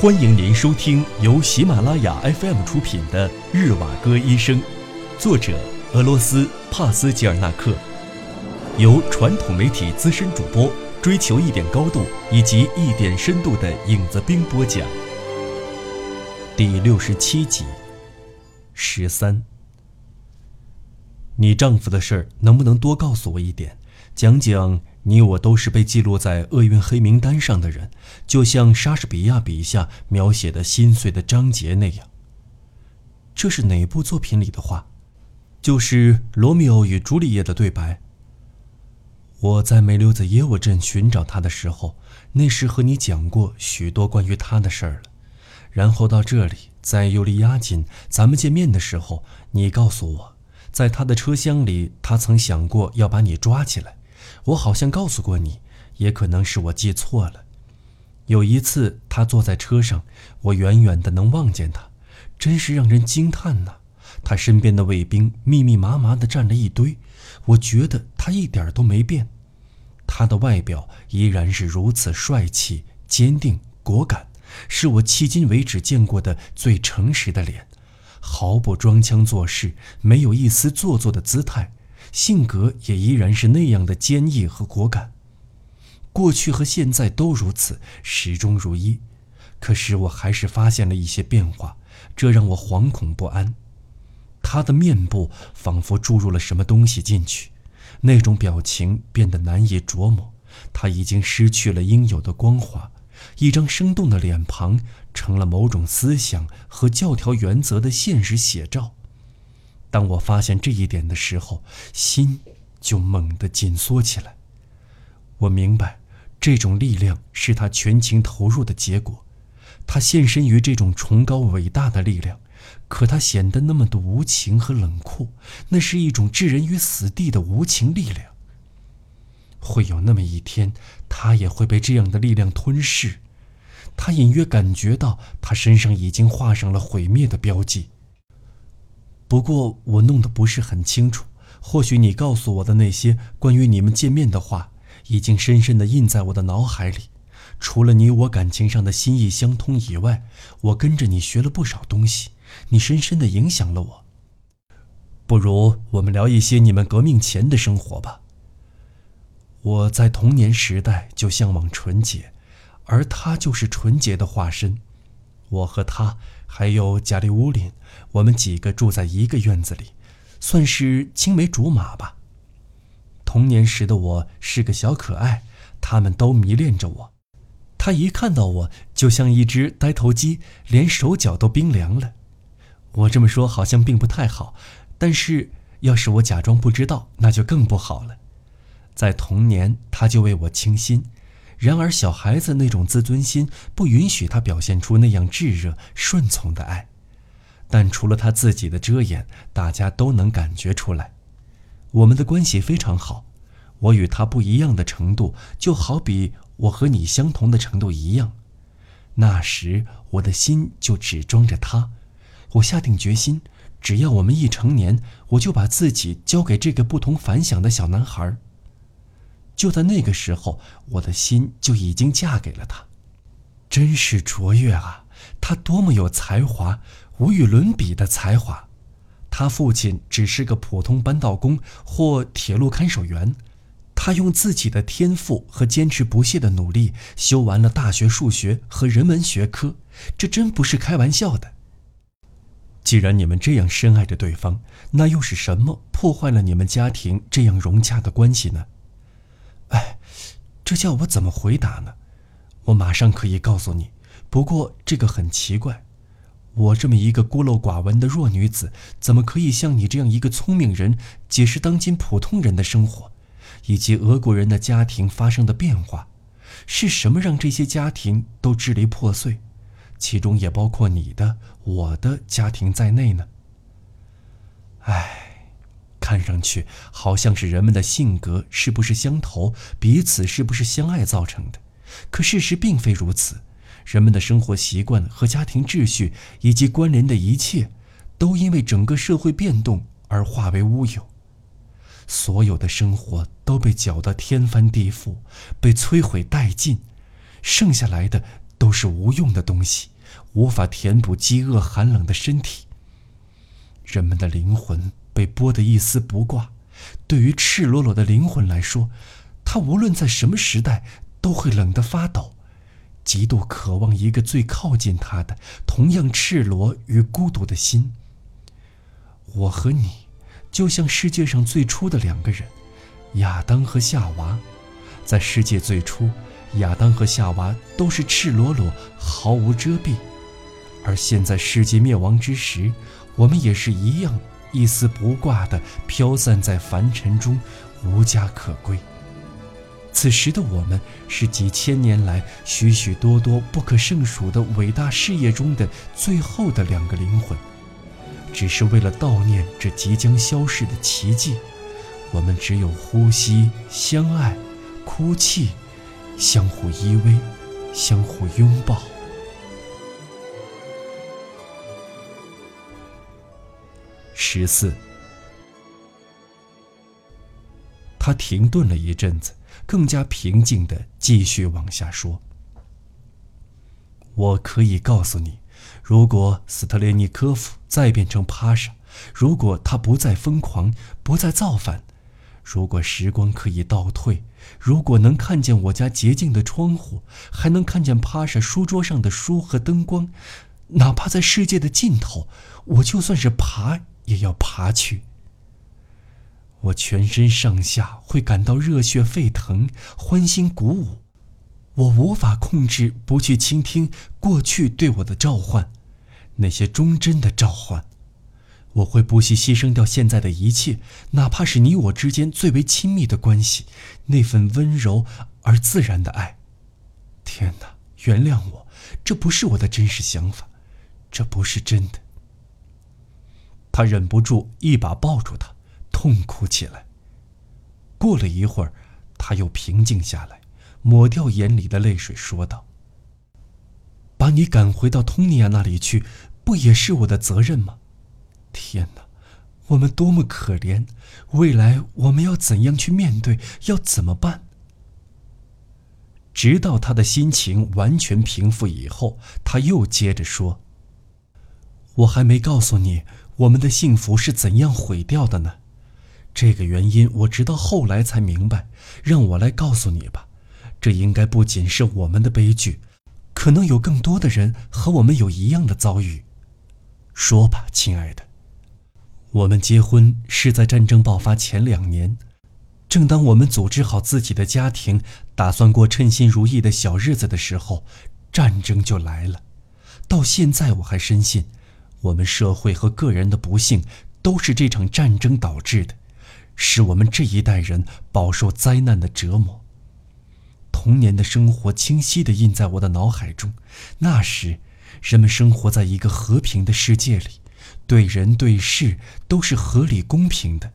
欢迎您收听由喜马拉雅 FM 出品的《日瓦戈医生》，作者俄罗斯帕斯吉尔纳克，由传统媒体资深主播追求一点高度以及一点深度的影子兵播讲。第六十七集，十三。你丈夫的事儿能不能多告诉我一点？讲讲你我都是被记录在厄运黑名单上的人，就像莎士比亚笔下描写的心碎的章节那样。这是哪部作品里的话？就是《罗密欧与朱丽叶》的对白。我在梅留子耶沃镇寻找他的时候，那时和你讲过许多关于他的事儿了。然后到这里，在尤利亚金，咱们见面的时候，你告诉我，在他的车厢里，他曾想过要把你抓起来。我好像告诉过你，也可能是我记错了。有一次，他坐在车上，我远远的能望见他，真是让人惊叹呐！他身边的卫兵密密麻麻的站着一堆，我觉得他一点都没变，他的外表依然是如此帅气、坚定、果敢，是我迄今为止见过的最诚实的脸，毫不装腔作势，没有一丝做作的姿态。性格也依然是那样的坚毅和果敢，过去和现在都如此，始终如一。可是我还是发现了一些变化，这让我惶恐不安。他的面部仿佛注入了什么东西进去，那种表情变得难以琢磨。他已经失去了应有的光华，一张生动的脸庞成了某种思想和教条原则的现实写照。当我发现这一点的时候，心就猛地紧缩起来。我明白，这种力量是他全情投入的结果。他献身于这种崇高伟大的力量，可他显得那么的无情和冷酷。那是一种置人于死地的无情力量。会有那么一天，他也会被这样的力量吞噬。他隐约感觉到，他身上已经画上了毁灭的标记。不过我弄得不是很清楚，或许你告诉我的那些关于你们见面的话，已经深深地印在我的脑海里。除了你我感情上的心意相通以外，我跟着你学了不少东西，你深深地影响了我。不如我们聊一些你们革命前的生活吧。我在童年时代就向往纯洁，而他就是纯洁的化身。我和他还有贾利乌林。我们几个住在一个院子里，算是青梅竹马吧。童年时的我是个小可爱，他们都迷恋着我。他一看到我，就像一只呆头鸡，连手脚都冰凉了。我这么说好像并不太好，但是要是我假装不知道，那就更不好了。在童年，他就为我倾心，然而小孩子那种自尊心不允许他表现出那样炙热顺从的爱。但除了他自己的遮掩，大家都能感觉出来，我们的关系非常好。我与他不一样的程度，就好比我和你相同的程度一样。那时我的心就只装着他。我下定决心，只要我们一成年，我就把自己交给这个不同凡响的小男孩。就在那个时候，我的心就已经嫁给了他。真是卓越啊！他多么有才华！无与伦比的才华，他父亲只是个普通扳道工或铁路看守员，他用自己的天赋和坚持不懈的努力修完了大学数学和人文学科，这真不是开玩笑的。既然你们这样深爱着对方，那又是什么破坏了你们家庭这样融洽的关系呢？哎，这叫我怎么回答呢？我马上可以告诉你，不过这个很奇怪。我这么一个孤陋寡闻的弱女子，怎么可以像你这样一个聪明人解释当今普通人的生活，以及俄国人的家庭发生的变化？是什么让这些家庭都支离破碎，其中也包括你的、我的家庭在内呢？唉，看上去好像是人们的性格是不是相投，彼此是不是相爱造成的，可事实并非如此。人们的生活习惯和家庭秩序以及关联的一切，都因为整个社会变动而化为乌有。所有的生活都被搅得天翻地覆，被摧毁殆尽，剩下来的都是无用的东西，无法填补饥饿寒冷的身体。人们的灵魂被剥得一丝不挂。对于赤裸裸的灵魂来说，他无论在什么时代都会冷得发抖，极度渴望一个最靠近他的、同样赤裸与孤独的心。我和你，就像世界上最初的两个人，亚当和夏娃。在世界最初，亚当和夏娃都是赤裸裸、毫无遮蔽；而现在世界灭亡之时，我们也是一样。一丝不挂地飘散在凡尘中，无家可归。此时的我们是几千年来许许多多不可胜数的伟大事业中的最后的两个灵魂，只是为了悼念这即将消逝的奇迹，我们只有呼吸、相爱、哭泣、相互依偎、相互拥抱。十四，他停顿了一阵子，更加平静的继续往下说：“我可以告诉你，如果斯特列尼科夫再变成帕莎，如果他不再疯狂，不再造反，如果时光可以倒退，如果能看见我家洁净的窗户，还能看见帕莎书桌上的书和灯光，哪怕在世界的尽头，我就算是爬。”也要爬去。我全身上下会感到热血沸腾，欢欣鼓舞。我无法控制不去倾听过去对我的召唤，那些忠贞的召唤。我会不惜牺牲掉现在的一切，哪怕是你我之间最为亲密的关系，那份温柔而自然的爱。天哪，原谅我，这不是我的真实想法，这不是真的。他忍不住一把抱住她，痛哭起来。过了一会儿，他又平静下来，抹掉眼里的泪水，说道：“把你赶回到通尼亚那里去，不也是我的责任吗？天哪，我们多么可怜！未来我们要怎样去面对？要怎么办？”直到他的心情完全平复以后，他又接着说：“我还没告诉你。”我们的幸福是怎样毁掉的呢？这个原因我直到后来才明白。让我来告诉你吧，这应该不仅是我们的悲剧，可能有更多的人和我们有一样的遭遇。说吧，亲爱的。我们结婚是在战争爆发前两年，正当我们组织好自己的家庭，打算过称心如意的小日子的时候，战争就来了。到现在我还深信。我们社会和个人的不幸，都是这场战争导致的，使我们这一代人饱受灾难的折磨。童年的生活清晰地印在我的脑海中，那时，人们生活在一个和平的世界里，对人对事都是合理公平的，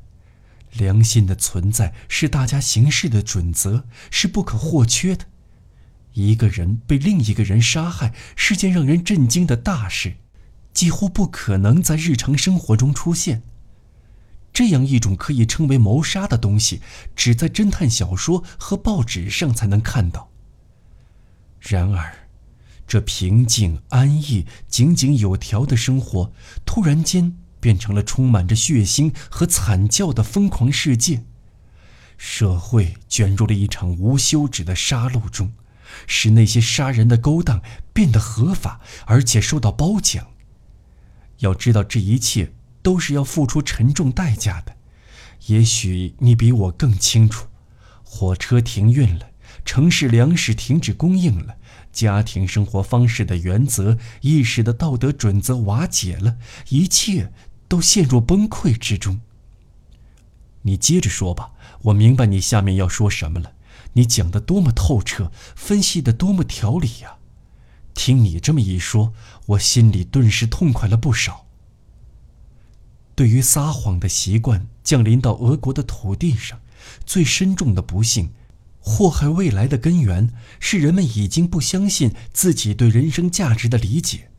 良心的存在是大家行事的准则，是不可或缺的。一个人被另一个人杀害是件让人震惊的大事。几乎不可能在日常生活中出现。这样一种可以称为谋杀的东西，只在侦探小说和报纸上才能看到。然而，这平静安逸、井井有条的生活，突然间变成了充满着血腥和惨叫的疯狂世界。社会卷入了一场无休止的杀戮中，使那些杀人的勾当变得合法，而且受到褒奖。要知道，这一切都是要付出沉重代价的。也许你比我更清楚：火车停运了，城市粮食停止供应了，家庭生活方式的原则、意识的道德准则瓦解了，一切都陷入崩溃之中。你接着说吧，我明白你下面要说什么了。你讲的多么透彻，分析的多么条理呀！听你这么一说，我心里顿时痛快了不少。对于撒谎的习惯降临到俄国的土地上，最深重的不幸，祸害未来的根源是人们已经不相信自己对人生价值的理解。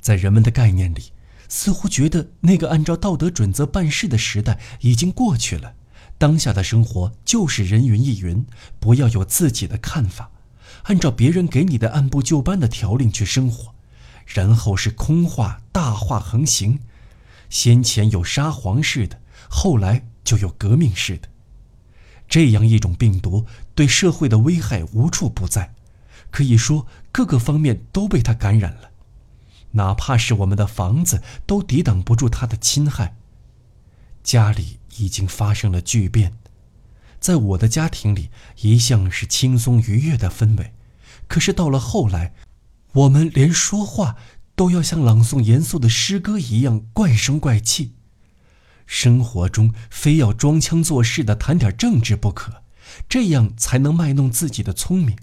在人们的概念里，似乎觉得那个按照道德准则办事的时代已经过去了，当下的生活就是人云亦云，不要有自己的看法。按照别人给你的按部就班的条令去生活，然后是空话大话横行。先前有沙皇式的，后来就有革命式的。这样一种病毒对社会的危害无处不在，可以说各个方面都被它感染了。哪怕是我们的房子都抵挡不住它的侵害。家里已经发生了巨变，在我的家庭里一向是轻松愉悦的氛围，可是到了后来，我们连说话都要像朗诵严肃的诗歌一样怪声怪气，生活中非要装腔作势的谈点政治不可，这样才能卖弄自己的聪明。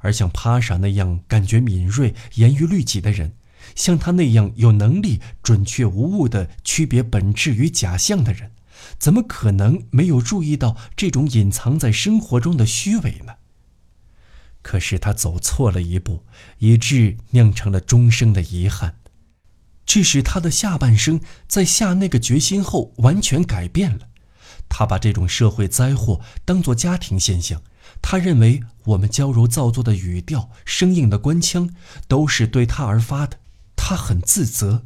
而像帕莎那样感觉敏锐、严于律己的人。像他那样有能力准确无误地区别本质与假象的人，怎么可能没有注意到这种隐藏在生活中的虚伪呢？可是他走错了一步，以致酿成了终生的遗憾。这使他的下半生在下那个决心后完全改变了。他把这种社会灾祸当作家庭现象，他认为我们娇柔造作的语调、生硬的官腔，都是对他而发的。他很自责，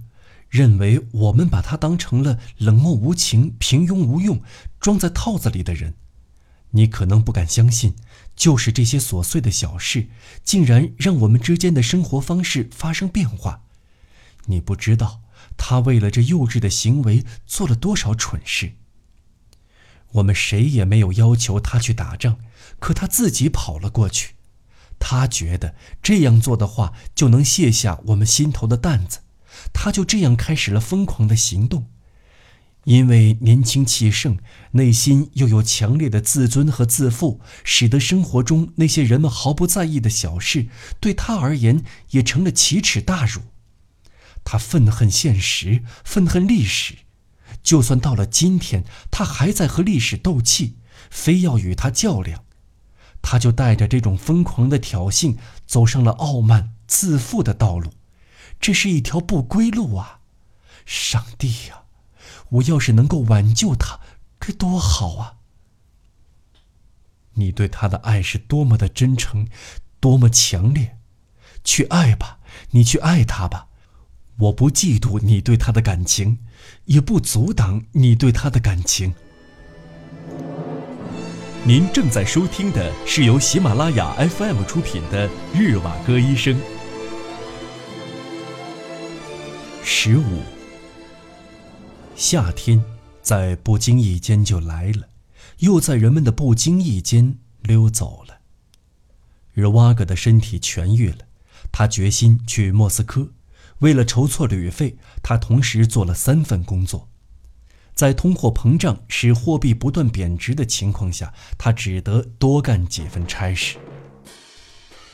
认为我们把他当成了冷漠无情、平庸无用、装在套子里的人。你可能不敢相信，就是这些琐碎的小事，竟然让我们之间的生活方式发生变化。你不知道，他为了这幼稚的行为做了多少蠢事。我们谁也没有要求他去打仗，可他自己跑了过去。他觉得这样做的话就能卸下我们心头的担子，他就这样开始了疯狂的行动。因为年轻气盛，内心又有强烈的自尊和自负，使得生活中那些人们毫不在意的小事，对他而言也成了奇耻大辱。他愤恨现实，愤恨历史，就算到了今天，他还在和历史斗气，非要与他较量。他就带着这种疯狂的挑衅，走上了傲慢自负的道路，这是一条不归路啊！上帝呀，我要是能够挽救他，该多好啊！你对他的爱是多么的真诚，多么强烈，去爱吧，你去爱他吧，我不嫉妒你对他的感情，也不阻挡你对他的感情。您正在收听的是由喜马拉雅 FM 出品的《日瓦戈医生》。十五，夏天在不经意间就来了，又在人们的不经意间溜走了。日瓦戈的身体痊愈了，他决心去莫斯科。为了筹措旅费，他同时做了三份工作。在通货膨胀使货币不断贬值的情况下，他只得多干几份差事。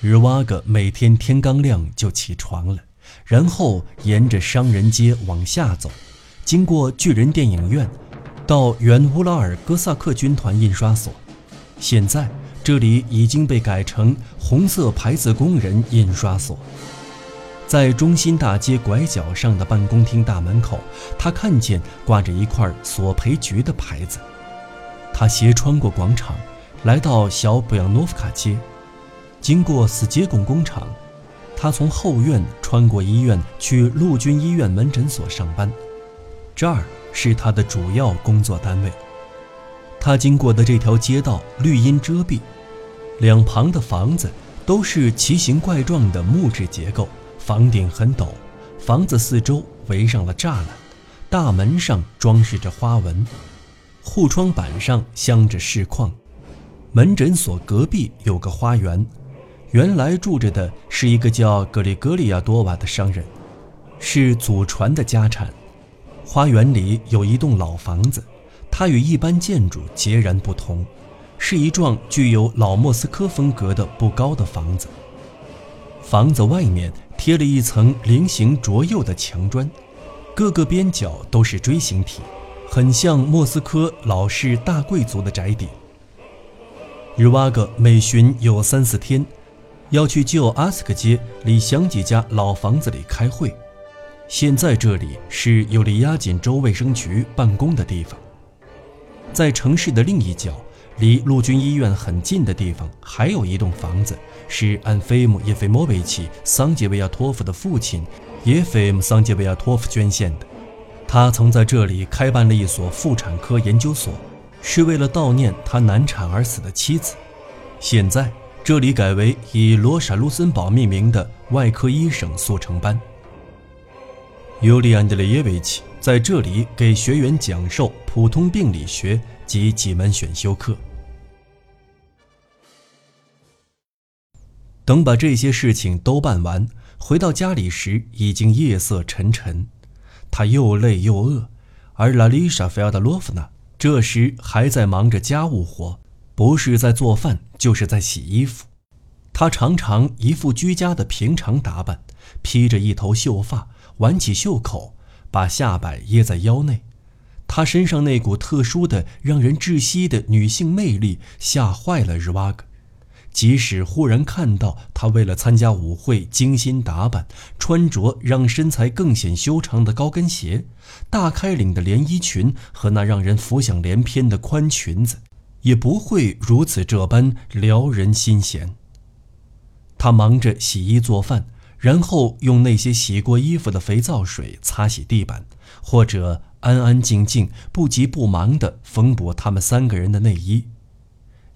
日瓦格每天天刚亮就起床了，然后沿着商人街往下走，经过巨人电影院，到原乌拉尔哥萨克军团印刷所。现在这里已经被改成红色牌子工人印刷所。在中心大街拐角上的办公厅大门口，他看见挂着一块索赔局的牌子。他斜穿过广场，来到小布扬诺夫卡街，经过斯捷贡工厂，他从后院穿过医院去陆军医院门诊所上班，这儿是他的主要工作单位。他经过的这条街道绿荫遮蔽，两旁的房子都是奇形怪状的木质结构。房顶很陡，房子四周围上了栅栏，大门上装饰着花纹，护窗板上镶着饰框。门诊所隔壁有个花园，原来住着的是一个叫格里格里亚多瓦的商人，是祖传的家产。花园里有一栋老房子，它与一般建筑截然不同，是一幢具有老莫斯科风格的不高的房子。房子外面。贴了一层菱形着釉的墙砖，各个边角都是锥形体，很像莫斯科老式大贵族的宅邸。日瓦格每巡有三四天，要去旧阿斯克街里乡几家老房子里开会。现在这里是尤里亚锦州卫生局办公的地方。在城市的另一角，离陆军医院很近的地方，还有一栋房子，是安菲姆叶菲莫维奇·桑杰维亚托夫的父亲叶菲姆·桑杰维亚托夫捐献的。他曾在这里开办了一所妇产科研究所，是为了悼念他难产而死的妻子。现在，这里改为以罗莎·卢森堡命名的外科医生速成班。尤里安·德列耶维奇在这里给学员讲授普通病理学及几门选修课。等把这些事情都办完，回到家里时已经夜色沉沉，他又累又饿，而拉丽莎·菲奥德洛夫娜这时还在忙着家务活，不是在做饭，就是在洗衣服。她常常一副居家的平常打扮，披着一头秀发，挽起袖口，把下摆掖在腰内。她身上那股特殊的、让人窒息的女性魅力吓坏了日瓦格。即使忽然看到她为了参加舞会精心打扮，穿着让身材更显修长的高跟鞋、大开领的连衣裙和那让人浮想联翩的宽裙子，也不会如此这般撩人心弦。她忙着洗衣做饭，然后用那些洗过衣服的肥皂水擦洗地板，或者安安静静、不急不忙地缝补他们三个人的内衣。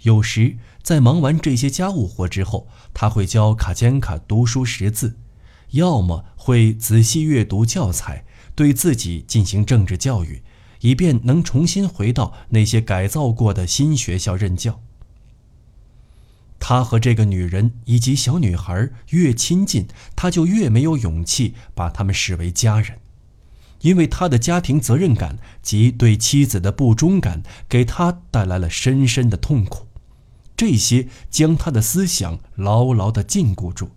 有时，在忙完这些家务活之后，他会教卡坚卡读书识字，要么会仔细阅读教材，对自己进行政治教育，以便能重新回到那些改造过的新学校任教。他和这个女人以及小女孩越亲近，他就越没有勇气把他们视为家人，因为他的家庭责任感及对妻子的不忠感给他带来了深深的痛苦。这些将他的思想牢牢地禁锢住。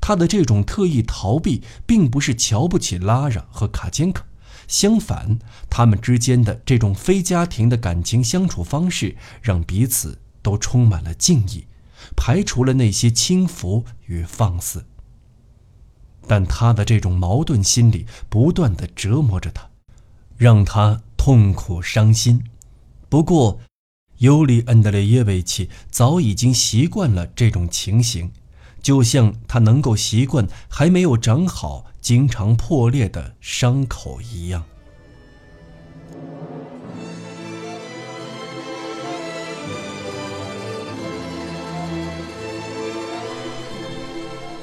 他的这种特意逃避，并不是瞧不起拉拉和卡坚卡，相反，他们之间的这种非家庭的感情相处方式，让彼此都充满了敬意，排除了那些轻浮与放肆。但他的这种矛盾心理不断地折磨着他，让他痛苦伤心。不过，尤里·恩德烈耶维奇早已经习惯了这种情形，就像他能够习惯还没有长好、经常破裂的伤口一样。